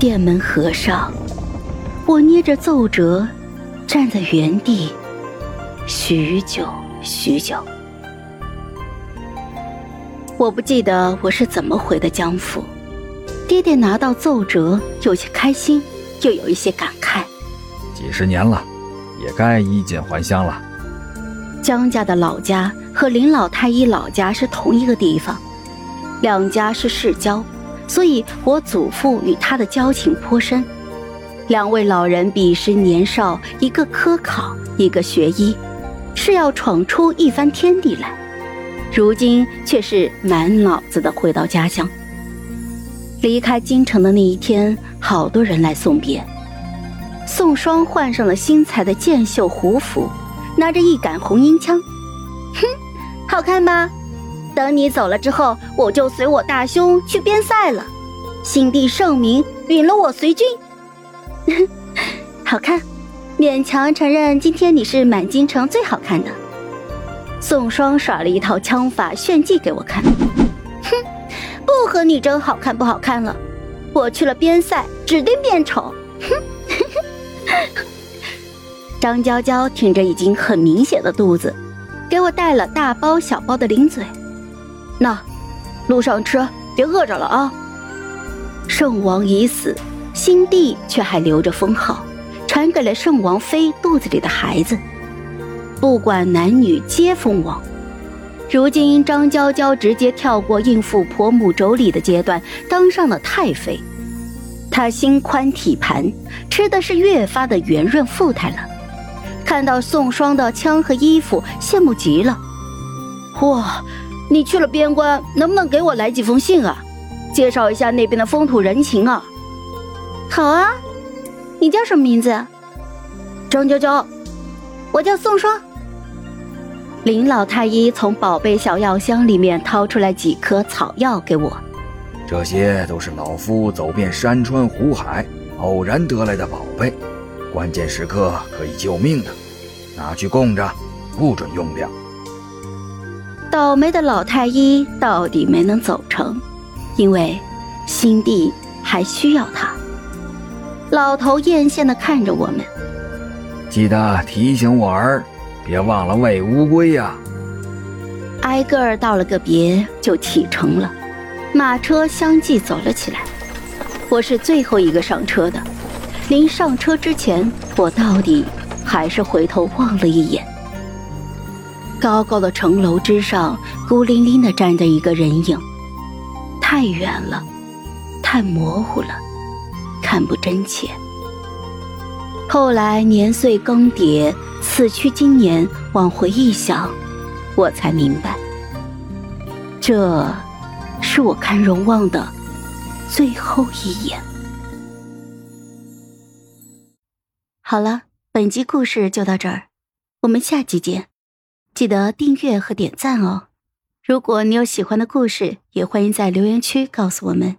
殿门合上，我捏着奏折，站在原地，许久许久。我不记得我是怎么回的江府。爹爹拿到奏折，有些开心，又有一些感慨。几十年了，也该衣锦还乡了。江家的老家和林老太医老家是同一个地方，两家是世交，所以我祖父与他的交情颇深。两位老人彼时年少，一个科考，一个学医，是要闯出一番天地来。如今却是满脑子的回到家乡。离开京城的那一天，好多人来送别。宋双换上了新裁的箭袖胡服，拿着一杆红缨枪，哼，好看吧？等你走了之后，我就随我大兄去边塞了。新帝圣明，允了我随军。好看，勉强承认今天你是满京城最好看的。宋双耍了一套枪法炫技给我看。哼不和你争好看不好看了，我去了边塞，指定变丑。哼！张娇娇挺着已经很明显的肚子，给我带了大包小包的零嘴。那，路上吃，别饿着了啊。圣王已死，新帝却还留着封号，传给了圣王妃肚子里的孩子，不管男女皆封王。如今张娇娇直接跳过应付婆母妯娌的阶段，当上了太妃。她心宽体盘，吃的是越发的圆润富态了。看到宋双的枪和衣服，羡慕极了。哇，你去了边关，能不能给我来几封信啊？介绍一下那边的风土人情啊。好啊，你叫什么名字？张娇娇，我叫宋双。林老太医从宝贝小药箱里面掏出来几颗草药给我，这些都是老夫走遍山川湖海偶然得来的宝贝，关键时刻可以救命的，拿去供着，不准用掉。倒霉的老太医到底没能走成，因为新帝还需要他。老头艳羡的看着我们，记得提醒我儿。别忘了喂乌龟呀！挨个儿道了个别，就启程了。马车相继走了起来，我是最后一个上车的。临上车之前，我到底还是回头望了一眼。高高的城楼之上，孤零零的站着一个人影，太远了，太模糊了，看不真切。后来年岁更迭。此去经年，往回一想，我才明白，这是我看荣望的最后一眼。好了，本集故事就到这儿，我们下集见，记得订阅和点赞哦。如果你有喜欢的故事，也欢迎在留言区告诉我们。